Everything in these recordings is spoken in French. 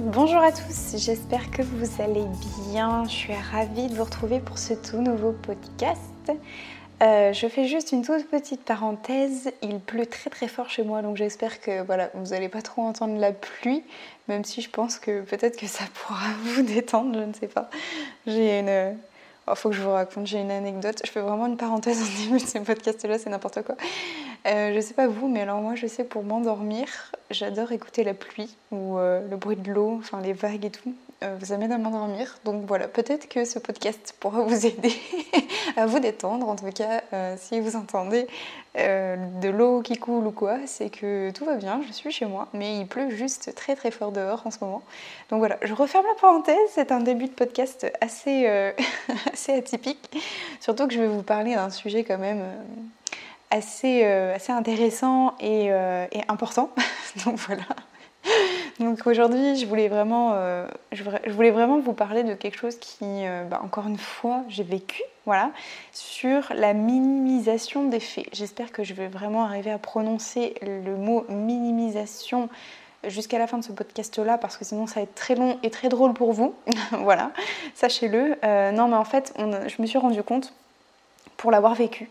Bonjour à tous, j'espère que vous allez bien. Je suis ravie de vous retrouver pour ce tout nouveau podcast. Euh, je fais juste une toute petite parenthèse. Il pleut très très fort chez moi, donc j'espère que voilà, vous n'allez pas trop entendre la pluie, même si je pense que peut-être que ça pourra vous détendre, je ne sais pas. J'ai une, oh, faut que je vous raconte, j'ai une anecdote. Je fais vraiment une parenthèse au début de ce podcast-là, c'est n'importe quoi. Euh, je sais pas vous, mais alors moi, je sais pour m'endormir, j'adore écouter la pluie ou euh, le bruit de l'eau, enfin les vagues et tout. Euh, vous amène à m'endormir. Donc voilà, peut-être que ce podcast pourra vous aider à vous détendre. En tout cas, euh, si vous entendez de l'eau qui coule ou quoi, c'est que tout va bien, je suis chez moi. Mais il pleut juste très très fort dehors en ce moment. Donc voilà, je referme la parenthèse. C'est un début de podcast assez, assez atypique. Surtout que je vais vous parler d'un sujet quand même assez, assez intéressant et, et important. Donc voilà. Donc aujourd'hui, je voulais vraiment, euh, je, voulais vraiment vous parler de quelque chose qui, euh, bah, encore une fois, j'ai vécu, voilà, sur la minimisation des faits. J'espère que je vais vraiment arriver à prononcer le mot minimisation jusqu'à la fin de ce podcast-là, parce que sinon ça va être très long et très drôle pour vous. voilà, sachez-le. Euh, non, mais en fait, je me suis rendu compte, pour l'avoir vécu,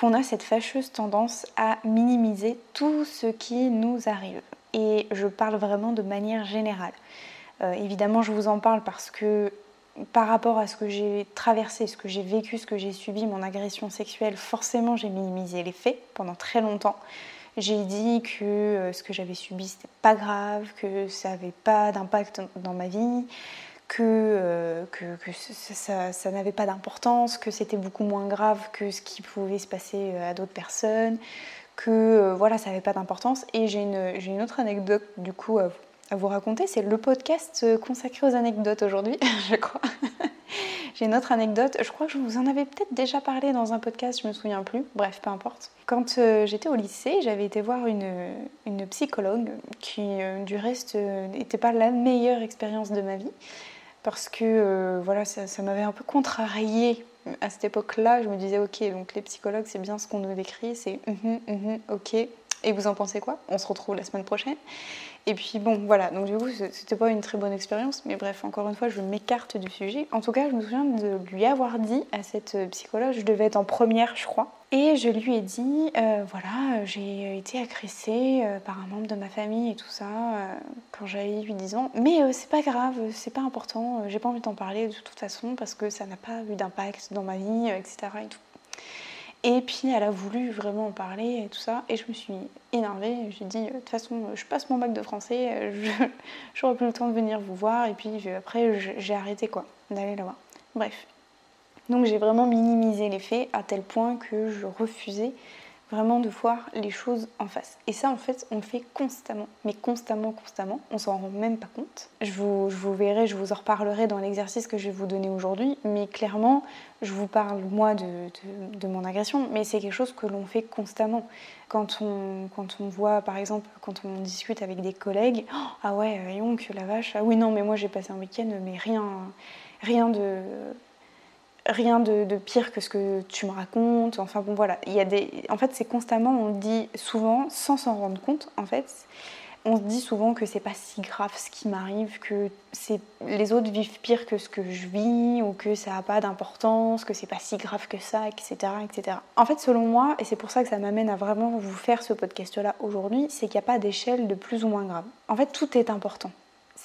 qu'on a cette fâcheuse tendance à minimiser tout ce qui nous arrive et je parle vraiment de manière générale. Euh, évidemment, je vous en parle parce que par rapport à ce que j'ai traversé, ce que j'ai vécu, ce que j'ai subi, mon agression sexuelle, forcément j'ai minimisé les faits pendant très longtemps. J'ai dit que euh, ce que j'avais subi c'était pas grave, que ça n'avait pas d'impact dans ma vie, que, euh, ça, n'avait pas d'importance, que c'était beaucoup moins grave que ce qui pouvait se passer à d'autres personnes, que euh, voilà, ça n'avait pas d'importance. Et j'ai une, une, autre anecdote du coup à, vous raconter. C'est le podcast euh, consacré aux anecdotes aujourd'hui, je crois. j'ai une autre anecdote. Je crois que je vous en avais peut-être déjà parlé dans un podcast, je me souviens plus. Bref, peu importe. Quand euh, j'étais au lycée, j'avais été voir une, une psychologue qui, du reste, n'était pas la meilleure expérience de ma vie. Parce que voilà, ça, ça m'avait un peu contrariée à cette époque-là, je me disais, ok, donc les psychologues, c'est bien ce qu'on nous décrit, c'est mhm, mhm, ok. Et vous en pensez quoi? On se retrouve la semaine prochaine. Et puis bon, voilà, donc du coup, c'était pas une très bonne expérience, mais bref, encore une fois, je m'écarte du sujet. En tout cas, je me souviens de lui avoir dit à cette psychologue, je devais être en première, je crois, et je lui ai dit, euh, voilà, j'ai été agressée euh, par un membre de ma famille et tout ça euh, quand j'avais 8-10 ans, mais c'est pas grave, c'est pas important, j'ai pas envie d'en parler de toute façon parce que ça n'a pas eu d'impact dans ma vie, etc. Et puis elle a voulu vraiment en parler et tout ça. Et je me suis énervée. J'ai dit, de toute façon, je passe mon bac de français, je n'aurai plus le temps de venir vous voir. Et puis après, j'ai arrêté quoi, d'aller là-bas. Bref. Donc j'ai vraiment minimisé les faits à tel point que je refusais vraiment de voir les choses en face. Et ça, en fait, on le fait constamment, mais constamment, constamment. On s'en rend même pas compte. Je vous, je vous verrai, je vous en reparlerai dans l'exercice que je vais vous donner aujourd'hui, mais clairement, je vous parle, moi, de, de, mon agression, mais c'est quelque chose que l'on fait constamment. Quand on, quand on voit, par exemple, quand on discute avec des collègues, ah ouais, voyons que la vache, ah oui, non, mais moi j'ai passé un week-end, mais rien, rien de rien de, pire que ce que tu me racontes. Enfin bon voilà, il y a des... En fait c'est constamment, on dit souvent, sans s'en rendre compte en fait, on se dit souvent que c'est pas si grave ce qui m'arrive, que c'est les autres vivent pire que ce que je vis, ou que ça n'a pas d'importance, que c'est pas si grave que ça, etc., etc. En fait, selon moi, et c'est pour ça que ça m'amène à vraiment vous faire ce podcast-là aujourd'hui, c'est qu'il n'y a pas d'échelle de plus ou moins grave. En fait, tout est important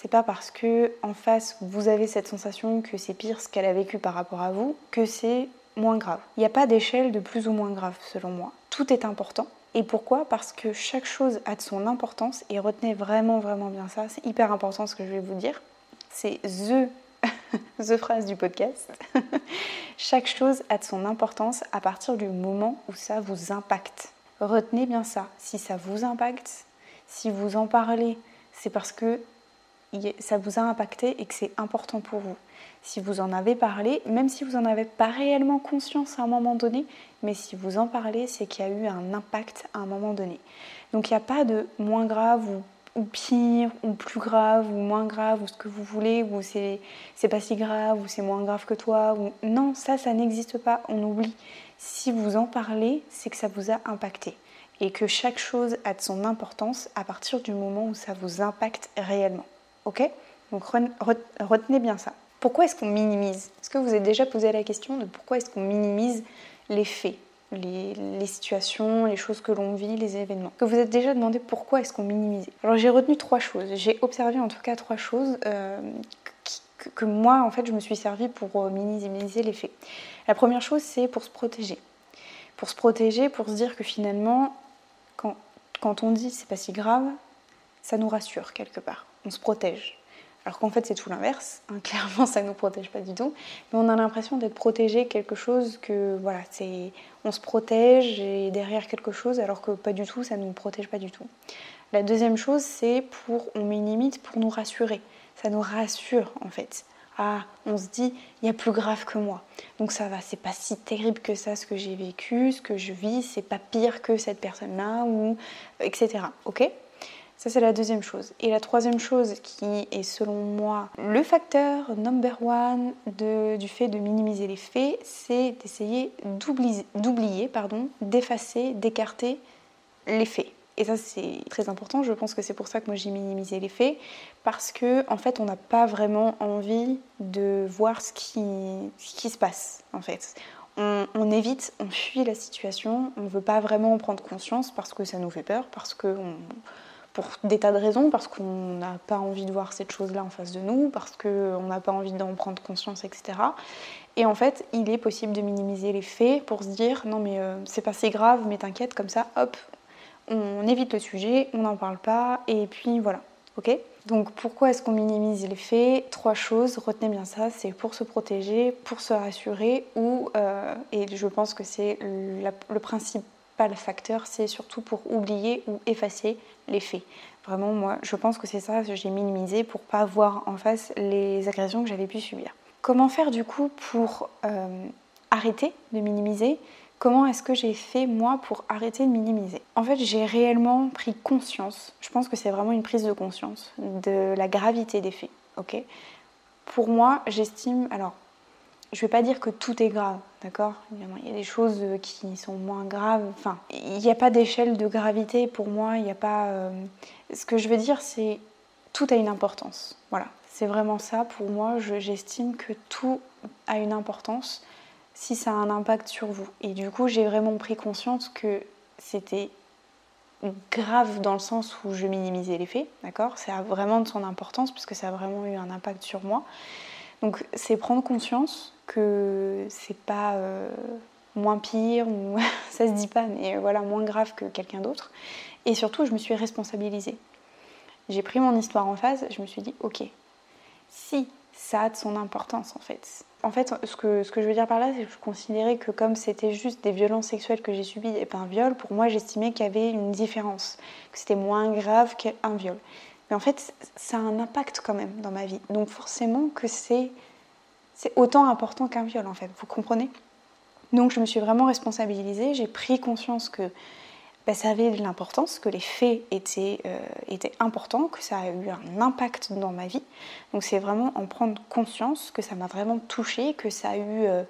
c'est pas parce que en face vous avez cette sensation que c'est pire ce qu'elle a vécu par rapport à vous que c'est moins grave. Il n'y a pas d'échelle de plus ou moins grave selon moi. Tout est important. Et pourquoi? Parce que chaque chose a de son importance et retenez vraiment vraiment bien ça, c'est hyper important ce que je vais vous dire. C'est the the phrase du podcast. chaque chose a de son importance à partir du moment où ça vous impacte. Retenez bien ça. Si ça vous impacte, Si vous en parlez, c'est parce que ça vous a impacté et que c'est important pour vous. Si vous en avez parlé, même si vous n'en avez pas réellement conscience à un moment donné, mais si vous en parlez, c'est qu'il y a eu un impact à un moment donné. Donc il n'y a pas de moins grave ou, pire ou plus grave ou moins grave ou ce que vous voulez ou c'est pas si grave ou c'est moins grave que toi ou non ça ça n'existe pas on oublie si vous en parlez c'est que ça vous a impacté et que chaque chose a de son importance à partir du moment où ça vous impacte réellement Ok Donc retenez bien ça. Pourquoi est-ce qu'on minimise? Est-ce que vous avez déjà posé la question de pourquoi est-ce qu'on minimise les faits les, situations, les choses que l'on vit, les événements? Que vous êtes déjà demandé pourquoi est-ce qu'on minimise? Alors j'ai retenu trois choses. J'ai observé en tout cas trois choses euh, que, moi en fait je me suis servi pour euh, minimiser les faits. La première chose c'est pour se protéger. Pour se protéger, pour se dire que finalement quand, quand on dit c'est pas si grave, ça nous rassure quelque part on se protège. Alors qu'en fait, c'est tout l'inverse. Hein, clairement, ça ne nous protège pas du tout. Mais on a l'impression d'être protégé quelque chose que, voilà, c'est, on se protège et derrière quelque chose, alors que pas du tout, ça ne nous protège pas du tout. La deuxième chose, c'est pour, on met une limite pour nous rassurer. Ça nous rassure, en fait. Ah, on se dit, il y a plus grave que moi. Donc ça va, c'est pas si terrible que ça ce que j'ai vécu, ce que je vis, c'est pas pire que cette personne-là, ou etc. Ok? Ça, c'est la deuxième chose. Et la troisième chose qui est selon moi le facteur number one du fait de minimiser les faits, c'est d'essayer d'oublier, pardon, d'effacer, d'écarter les faits. Et ça, c'est très important. Je pense que c'est pour ça que moi j'ai minimisé les faits. Parce que, en fait, on n'a pas vraiment envie de voir ce qui, se passe, en fait. On, on, évite, on fuit la situation. On ne veut pas vraiment en prendre conscience parce que ça nous fait peur, parce qu'on pour des tas de raisons, parce qu'on n'a pas envie de voir cette chose-là en face de nous, parce qu'on n'a pas envie d'en prendre conscience, etc. Et en fait, il est possible de minimiser les faits pour se dire non mais euh, c'est pas si grave, mais t'inquiète, comme ça, hop, on évite le sujet, on n'en parle pas, et puis voilà, ok? Donc pourquoi est-ce qu'on minimise les faits? Trois choses, retenez bien ça, c'est pour se protéger, pour se rassurer, ou, euh, et je pense que c'est le principe pas le facteur, c'est surtout pour oublier ou effacer les faits. Vraiment, moi, je pense que c'est ça que j'ai minimisé pour pas voir en face les agressions que j'avais pu subir. Comment faire du coup pour euh, arrêter de minimiser? Comment est-ce que j'ai fait moi pour arrêter de minimiser? En fait, j'ai réellement pris conscience, je pense que c'est vraiment une prise de conscience de la gravité des faits. Ok? Pour moi, j'estime, alors je ne vais pas dire que tout est grave, d'accord? Il y a des choses euh, qui sont moins graves. Enfin, il n'y a pas d'échelle de gravité pour moi. Il n'y a pas. Euh, ce que je veux dire, c'est tout a une importance. Voilà, c'est vraiment ça pour moi. J'estime que tout a une importance si ça a un impact sur vous. Et du coup, j'ai vraiment pris conscience que c'était grave dans le sens où je minimisais les faits, d'accord? Ça a vraiment de son importance puisque ça a vraiment eu un impact sur moi. Donc c'est prendre conscience que c'est pas euh, moins pire ou ça se dit pas, mais voilà, moins grave que quelqu'un d'autre. Et surtout, je me suis responsabilisée. J'ai pris mon histoire en face, je me suis dit, ok, si ça a de son importance en fait. En fait, ce que, ce que je veux dire par là, c'est que je considérais que comme c'était juste des violences sexuelles que j'ai subies et pas un viol, pour moi j'estimais qu'il y avait une différence, que c'était moins grave qu'un viol. Mais en fait, ça a un impact quand même dans ma vie. Donc forcément que c'est autant important qu'un viol en fait, vous comprenez? Donc je me suis vraiment responsabilisée, j'ai pris conscience que bah, ça avait de l'importance, que les faits étaient, euh, étaient importants, que ça a eu un impact dans ma vie. Donc c'est vraiment en prendre conscience que ça m'a vraiment touchée, que ça a eu... Euh,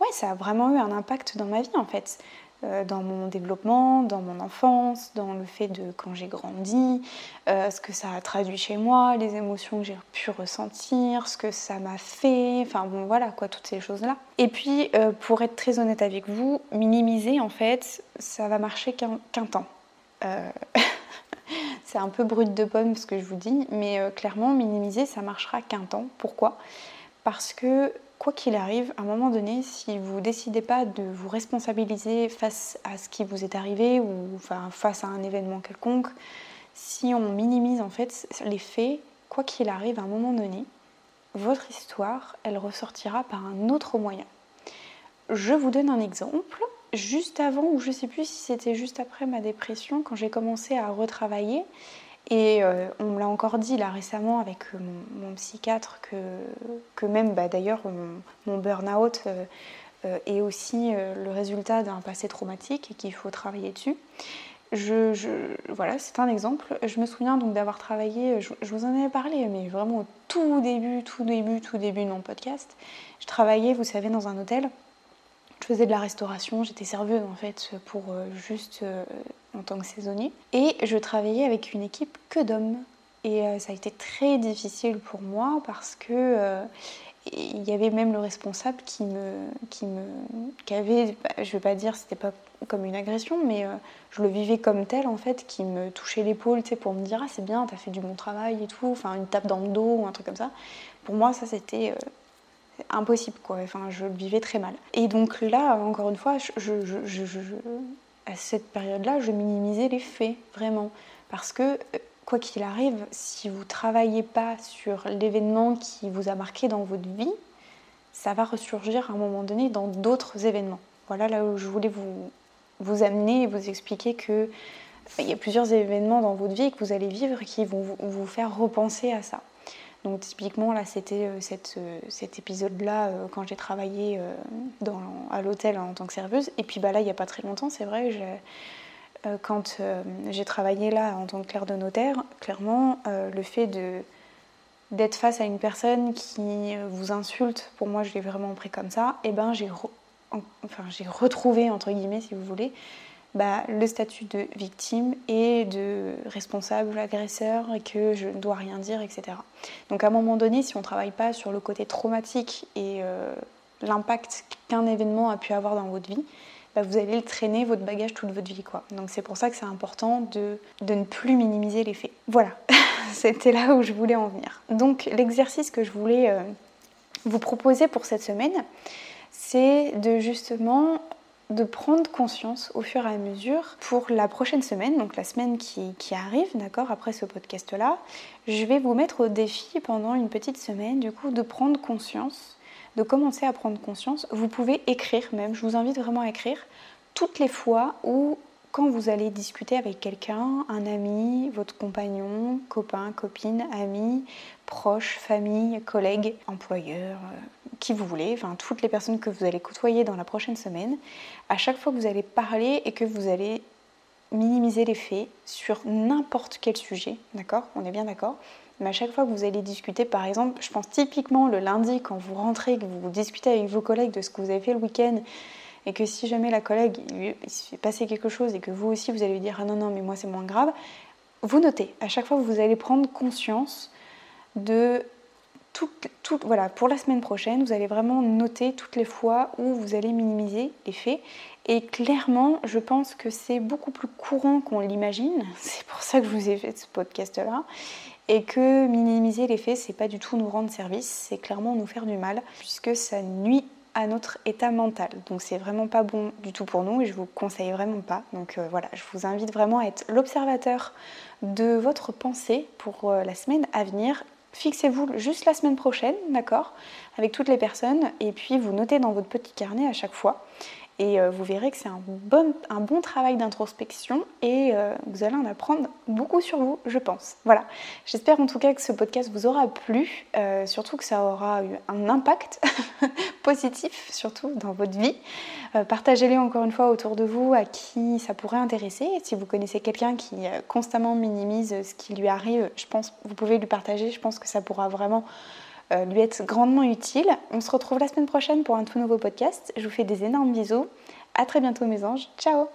ouais, ça a vraiment eu un impact dans ma vie en fait. Euh, dans mon développement, dans mon enfance, dans le fait de quand j'ai grandi, euh, ce que ça a traduit chez moi, les émotions que j'ai pu ressentir, ce que ça m'a fait, enfin bon voilà quoi, toutes ces choses-là. Et puis euh, pour être très honnête avec vous, minimiser en fait, ça va marcher qu'un temps. C'est un peu brut de pomme ce que je vous dis, mais clairement minimiser ça marchera qu'un temps. Pourquoi? Parce que quoi qu'il arrive, à un moment donné, si vous décidez pas de vous responsabiliser face à ce qui vous est arrivé ou face à un événement quelconque, si on minimise en fait les faits, quoi qu'il arrive, à un moment donné, votre histoire, elle ressortira par un autre moyen. Je vous donne un exemple. juste avant, ou je sais plus si c'était juste après ma dépression, quand j'ai commencé à retravailler. Et euh, on me l'a encore dit là récemment avec euh, mon, psychiatre que, même bah, d'ailleurs mon, burn-out est aussi le résultat d'un passé traumatique et qu'il faut travailler dessus. Je, voilà, c'est un exemple. Je me souviens donc d'avoir travaillé, je, vous en avais parlé, mais vraiment au tout début, tout début, tout début de mon podcast. Je travaillais, vous savez, dans un hôtel. Je faisais de la restauration, j'étais serveuse en fait pour euh, juste euh, en tant que saisonnier. Et je travaillais avec une équipe que d'hommes. Et euh, ça a été très difficile pour moi parce que il y avait même le responsable qui me, qui me, qui avait, bah, je vais pas dire, c'était pas comme une agression, mais je le vivais comme tel en fait, qui me touchait l'épaule, tu sais, pour me dire ah c'est bien, t'as fait du bon travail et tout, enfin une tape dans le dos ou un truc comme ça. Pour moi, ça c'était impossible quoi. Enfin, je le vivais très mal. Et donc là, encore une fois, à cette période-là, je minimisais les faits vraiment, parce que euh, quoi qu'il arrive, si vous travaillez pas sur l'événement qui vous a marqué dans votre vie, ça va ressurgir à un moment donné dans d'autres événements. Voilà là où je voulais vous, vous amener et vous expliquer que bah, il y a plusieurs événements dans votre vie que vous allez vivre qui vont vous faire repenser à ça. Donc typiquement là c'était euh, euh, cet épisode-là euh, quand j'ai travaillé à l'hôtel en tant que serveuse. Et puis bah, là il n'y a pas très longtemps c'est vrai, quand j'ai travaillé là en tant que clerc de notaire, clairement le fait d'être face à une personne qui vous insulte, pour moi je l'ai vraiment pris comme ça, et eh ben j'ai enfin, j'ai retrouvé, entre guillemets, si vous voulez, bah, le statut de victime et de responsable, agresseur, et que je ne dois rien dire, etc. Donc à un moment donné, si on ne travaille pas sur le côté traumatique et euh, l'impact qu'un événement a pu avoir dans votre vie, bah, vous allez le traîner, votre bagage, toute votre vie. Quoi. Donc c'est pour ça que c'est important de, de ne plus minimiser les faits. Voilà, c'était là où je voulais en venir. Donc l'exercice que je voulais euh, vous proposer pour cette semaine, c'est de justement de prendre conscience au fur et à mesure pour la prochaine semaine, donc la semaine qui, arrive, d'accord, après ce podcast-là, je vais vous mettre au défi pendant une petite semaine, du coup, de prendre conscience, de commencer à prendre conscience. Vous pouvez écrire même, je vous invite vraiment à écrire toutes les fois où quand vous allez discuter avec quelqu'un, un ami, votre compagnon, copain, copine, ami, proche, famille, collègue, employeur, euh, qui vous voulez, enfin toutes les personnes que vous allez côtoyer dans la prochaine semaine, à chaque fois que vous allez parler et que vous allez minimiser les faits sur n'importe quel sujet, d'accord? On est bien d'accord? Mais à chaque fois que vous allez discuter, par exemple, je pense typiquement le lundi quand vous rentrez, que vous discutez avec vos collègues de ce que vous avez fait le week-end et que si jamais la collègue il se fait passer quelque chose et que vous aussi vous allez lui dire ah non non mais moi c'est moins grave, vous notez. À chaque fois vous allez prendre conscience de voilà, pour la semaine prochaine, vous allez vraiment noter toutes les fois où vous allez minimiser les faits. Et clairement, je pense que c'est beaucoup plus courant qu'on l'imagine. C'est pour ça que je vous ai fait ce podcast-là. Et que minimiser les faits, c'est pas du tout nous rendre service, c'est clairement nous faire du mal, puisque ça nuit à notre état mental. Donc c'est vraiment pas bon du tout pour nous et je vous conseille vraiment pas. Donc euh, voilà, je vous invite vraiment à être l'observateur de votre pensée pour euh, la semaine à venir. Fixez-vous juste la semaine prochaine, d'accord, avec toutes les personnes, et puis vous notez dans votre petit carnet à chaque fois. Et euh, vous verrez que c'est un bon, un bon travail d'introspection et euh, vous allez en apprendre beaucoup sur vous, je pense. Voilà, j'espère en tout cas que ce podcast vous aura plu, euh, surtout que ça aura eu un impact positif, surtout dans votre vie. Partagez-les encore une fois autour de vous à qui ça pourrait intéresser. Si vous connaissez quelqu'un qui constamment minimise ce qui lui arrive, je pense vous pouvez lui partager, je pense que ça pourra vraiment lui être grandement utile. On se retrouve la semaine prochaine pour un tout nouveau podcast. Je vous fais des énormes bisous. À très bientôt mes anges. Ciao